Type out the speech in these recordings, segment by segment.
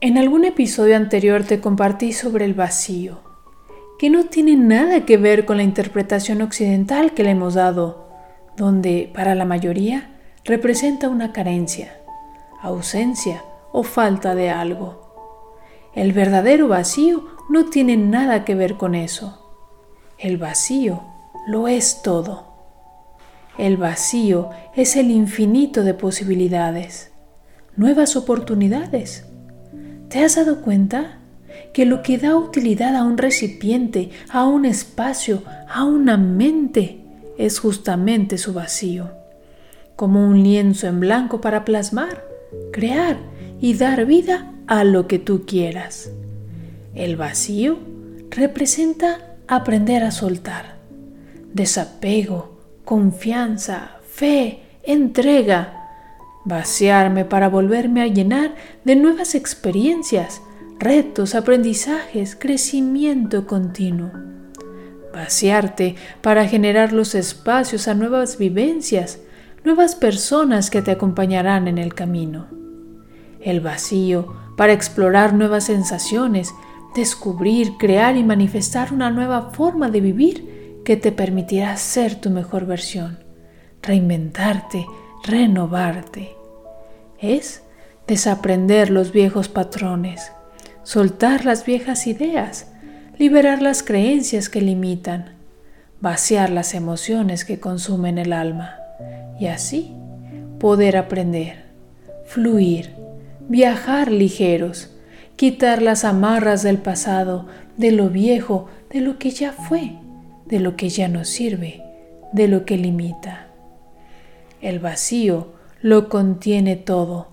En algún episodio anterior te compartí sobre el vacío, que no tiene nada que ver con la interpretación occidental que le hemos dado, donde para la mayoría representa una carencia, ausencia o falta de algo. El verdadero vacío no tiene nada que ver con eso. El vacío lo es todo. El vacío es el infinito de posibilidades, nuevas oportunidades ¿Te has dado cuenta que lo que da utilidad a un recipiente, a un espacio, a una mente, es justamente su vacío? Como un lienzo en blanco para plasmar, crear y dar vida a lo que tú quieras. El vacío representa aprender a soltar, desapego, confianza, fe, entrega, vaciarme para volverme a llenar de nuevas experiencias, retos, aprendizajes, crecimiento continuo. Vaciarte para generar los espacios a nuevas vivencias, nuevas personas que te acompañarán en el camino. El vacío para explorar nuevas sensaciones, descubrir, crear y manifestar una nueva forma de vivir que te permitirá ser tu mejor versión, reinventarte, renovarte. Es desaprender los viejos patrones, soltar las viejas ideas, liberar las creencias que limitan, vaciar las emociones que consumen el alma y así poder aprender, fluir, viajar ligeros, quitar las amarras del pasado, de lo viejo, de lo que ya fue, de lo que ya no sirve, de lo que limita. El vacío lo contiene todo.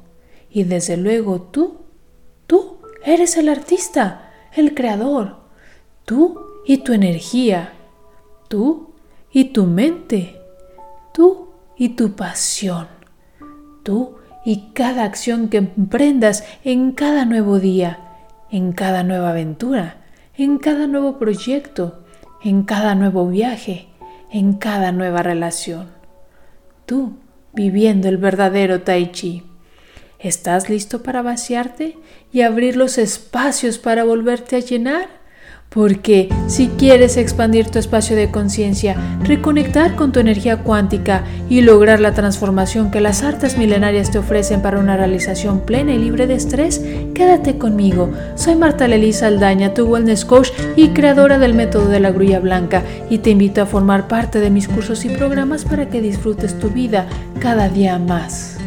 Y desde luego tú, tú eres el artista, el creador. Tú y tu energía. Tú y tu mente. Tú y tu pasión. Tú y cada acción que emprendas en cada nuevo día, en cada nueva aventura, en cada nuevo proyecto, en cada nuevo viaje, en cada nueva relación. Tú viviendo el verdadero tai chi. ¿Estás listo para vaciarte y abrir los espacios para volverte a llenar? Porque si quieres expandir tu espacio de conciencia, reconectar con tu energía cuántica y lograr la transformación que las artes milenarias te ofrecen para una realización plena y libre de estrés, quédate conmigo. Soy Marta Lelisa Aldaña, tu wellness coach y creadora del método de la grulla blanca y te invito a formar parte de mis cursos y programas para que disfrutes tu vida cada día más.